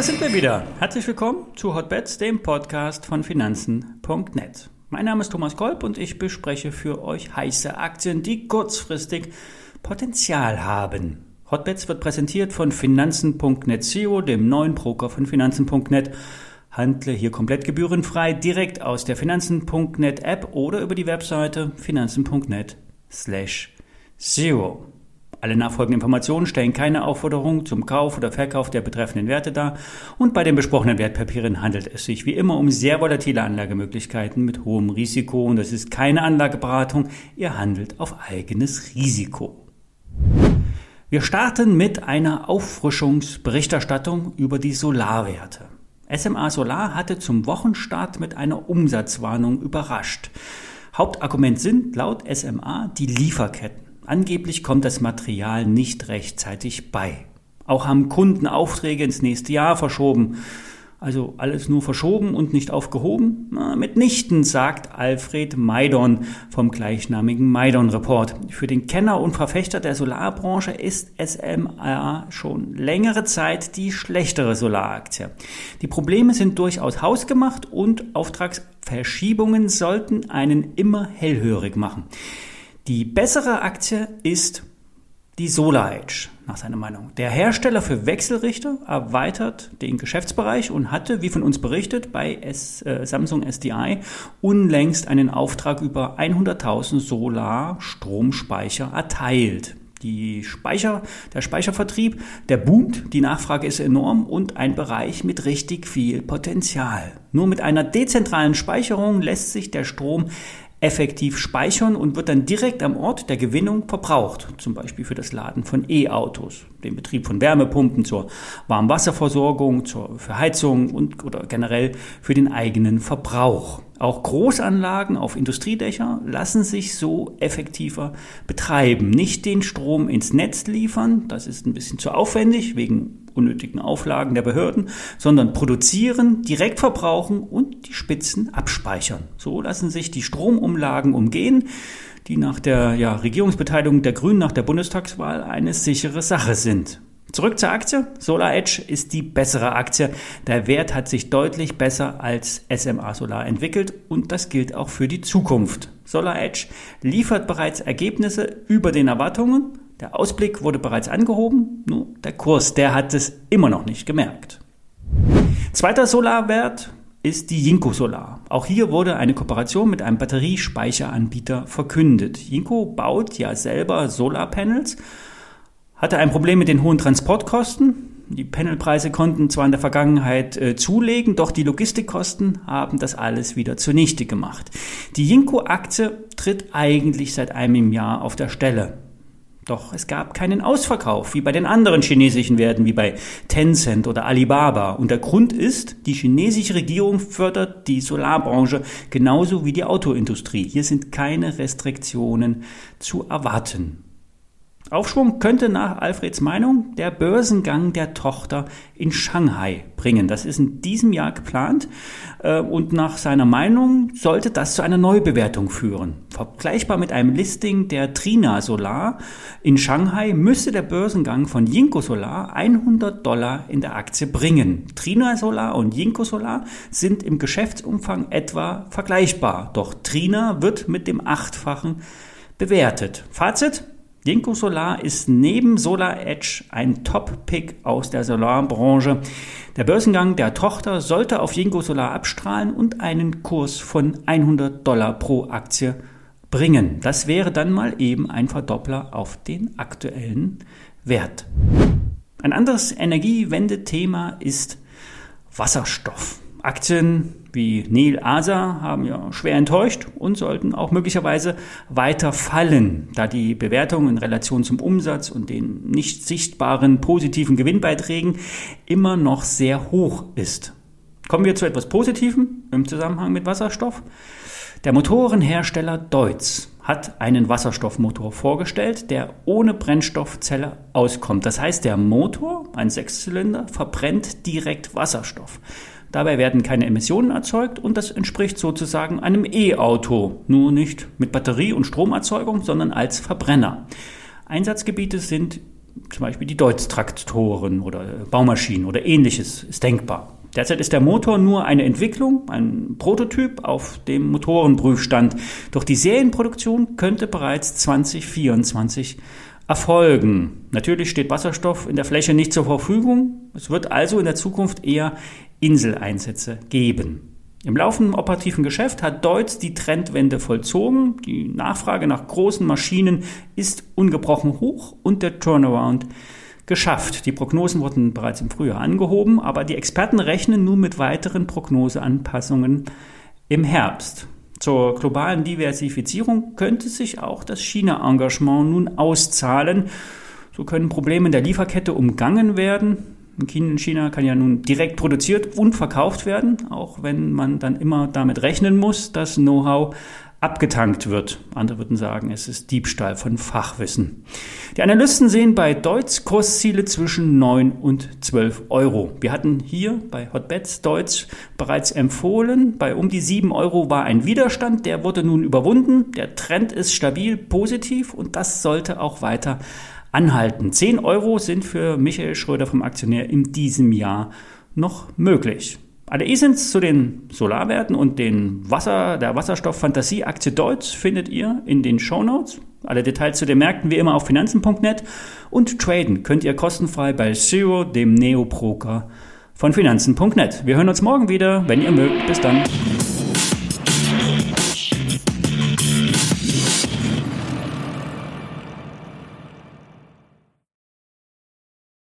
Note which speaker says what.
Speaker 1: da sind wir wieder. Herzlich willkommen zu Hotbets, dem Podcast von Finanzen.net. Mein Name ist Thomas Kolb und ich bespreche für euch heiße Aktien, die kurzfristig Potenzial haben. Hotbets wird präsentiert von Finanzen.net SEO, dem neuen Broker von Finanzen.net. Handle hier komplett gebührenfrei direkt aus der Finanzen.net App oder über die Webseite finanzen.net slash SEO. Alle nachfolgenden Informationen stellen keine Aufforderung zum Kauf oder Verkauf der betreffenden Werte dar und bei den besprochenen Wertpapieren handelt es sich wie immer um sehr volatile Anlagemöglichkeiten mit hohem Risiko und es ist keine Anlageberatung, ihr handelt auf eigenes Risiko. Wir starten mit einer Auffrischungsberichterstattung über die Solarwerte. SMA Solar hatte zum Wochenstart mit einer Umsatzwarnung überrascht. Hauptargument sind laut SMA die Lieferketten. Angeblich kommt das Material nicht rechtzeitig bei. Auch haben Kunden Aufträge ins nächste Jahr verschoben. Also alles nur verschoben und nicht aufgehoben? Na, mitnichten, sagt Alfred Maidon vom gleichnamigen Maidon Report. Für den Kenner und Verfechter der Solarbranche ist SMA schon längere Zeit die schlechtere Solaraktie. Die Probleme sind durchaus hausgemacht und Auftragsverschiebungen sollten einen immer hellhörig machen. Die bessere Aktie ist die Solar Edge, nach seiner Meinung. Der Hersteller für Wechselrichter erweitert den Geschäftsbereich und hatte, wie von uns berichtet, bei S, äh, Samsung SDI unlängst einen Auftrag über 100.000 Solar-Stromspeicher erteilt. Die Speicher, der Speichervertrieb, der boomt, die Nachfrage ist enorm und ein Bereich mit richtig viel Potenzial. Nur mit einer dezentralen Speicherung lässt sich der Strom effektiv speichern und wird dann direkt am Ort der Gewinnung verbraucht, zum Beispiel für das Laden von E-Autos, den Betrieb von Wärmepumpen zur Warmwasserversorgung, zur Verheizung und oder generell für den eigenen Verbrauch. Auch Großanlagen auf Industriedächer lassen sich so effektiver betreiben. Nicht den Strom ins Netz liefern, das ist ein bisschen zu aufwendig wegen unnötigen Auflagen der Behörden, sondern produzieren, direkt verbrauchen und die Spitzen abspeichern. So lassen sich die Stromumlagen umgehen, die nach der ja, Regierungsbeteiligung der Grünen nach der Bundestagswahl eine sichere Sache sind. Zurück zur Aktie. Solar Edge ist die bessere Aktie. Der Wert hat sich deutlich besser als SMA Solar entwickelt und das gilt auch für die Zukunft. Solar Edge liefert bereits Ergebnisse über den Erwartungen. Der Ausblick wurde bereits angehoben, nur der Kurs, der hat es immer noch nicht gemerkt. Zweiter Solarwert ist die Jinko Solar. Auch hier wurde eine Kooperation mit einem Batteriespeicheranbieter verkündet. Jinko baut ja selber Solarpanels hatte ein Problem mit den hohen Transportkosten. Die Panelpreise konnten zwar in der Vergangenheit äh, zulegen, doch die Logistikkosten haben das alles wieder zunichte gemacht. Die Jinko-Aktie tritt eigentlich seit einem Jahr auf der Stelle. Doch es gab keinen Ausverkauf, wie bei den anderen chinesischen Werten, wie bei Tencent oder Alibaba. Und der Grund ist, die chinesische Regierung fördert die Solarbranche genauso wie die Autoindustrie. Hier sind keine Restriktionen zu erwarten. Aufschwung könnte nach Alfreds Meinung der Börsengang der Tochter in Shanghai bringen. Das ist in diesem Jahr geplant äh, und nach seiner Meinung sollte das zu einer Neubewertung führen. Vergleichbar mit einem Listing der Trina Solar in Shanghai müsste der Börsengang von Jinko Solar 100 Dollar in der Aktie bringen. Trina Solar und Jinko Solar sind im Geschäftsumfang etwa vergleichbar, doch Trina wird mit dem Achtfachen bewertet. Fazit? Ginkgo Solar ist neben Solar Edge ein Top-Pick aus der Solarbranche. Der Börsengang der Tochter sollte auf Ginkgo Solar abstrahlen und einen Kurs von 100 Dollar pro Aktie bringen. Das wäre dann mal eben ein Verdoppler auf den aktuellen Wert. Ein anderes Energiewendethema ist Wasserstoff. Aktien wie Neil Asa haben ja schwer enttäuscht und sollten auch möglicherweise weiter fallen, da die Bewertung in Relation zum Umsatz und den nicht sichtbaren positiven Gewinnbeiträgen immer noch sehr hoch ist. Kommen wir zu etwas Positivem im Zusammenhang mit Wasserstoff. Der Motorenhersteller Deutz hat einen Wasserstoffmotor vorgestellt, der ohne Brennstoffzelle auskommt. Das heißt, der Motor, ein Sechszylinder, verbrennt direkt Wasserstoff. Dabei werden keine Emissionen erzeugt und das entspricht sozusagen einem E-Auto, nur nicht mit Batterie und Stromerzeugung, sondern als Verbrenner. Einsatzgebiete sind zum Beispiel die Deutz-Traktoren oder Baumaschinen oder ähnliches ist denkbar. Derzeit ist der Motor nur eine Entwicklung, ein Prototyp auf dem Motorenprüfstand. Doch die Serienproduktion könnte bereits 2024 erfolgen. Natürlich steht Wasserstoff in der Fläche nicht zur Verfügung. Es wird also in der Zukunft eher Inseleinsätze geben. Im laufenden operativen Geschäft hat Deutz die Trendwende vollzogen. Die Nachfrage nach großen Maschinen ist ungebrochen hoch und der Turnaround geschafft. Die Prognosen wurden bereits im Frühjahr angehoben, aber die Experten rechnen nun mit weiteren Prognoseanpassungen im Herbst. Zur globalen Diversifizierung könnte sich auch das China-Engagement nun auszahlen. So können Probleme in der Lieferkette umgangen werden. In China kann ja nun direkt produziert und verkauft werden, auch wenn man dann immer damit rechnen muss, dass Know-how abgetankt wird. Andere würden sagen, es ist Diebstahl von Fachwissen. Die Analysten sehen bei Deutz Kursziele zwischen 9 und 12 Euro. Wir hatten hier bei Hotbets Deutz bereits empfohlen. Bei um die 7 Euro war ein Widerstand, der wurde nun überwunden. Der Trend ist stabil positiv und das sollte auch weiter anhalten. 10 Euro sind für Michael Schröder vom Aktionär in diesem Jahr noch möglich. Alle E-Sins zu den Solarwerten und den Wasser, der Wasserstoff-Fantasie-Aktie Deutsch findet ihr in den Show Notes. Alle Details zu den Märkten wie immer auf finanzen.net und traden könnt ihr kostenfrei bei Zero, dem Neo-Broker von finanzen.net. Wir hören uns morgen wieder, wenn ihr mögt. Bis dann.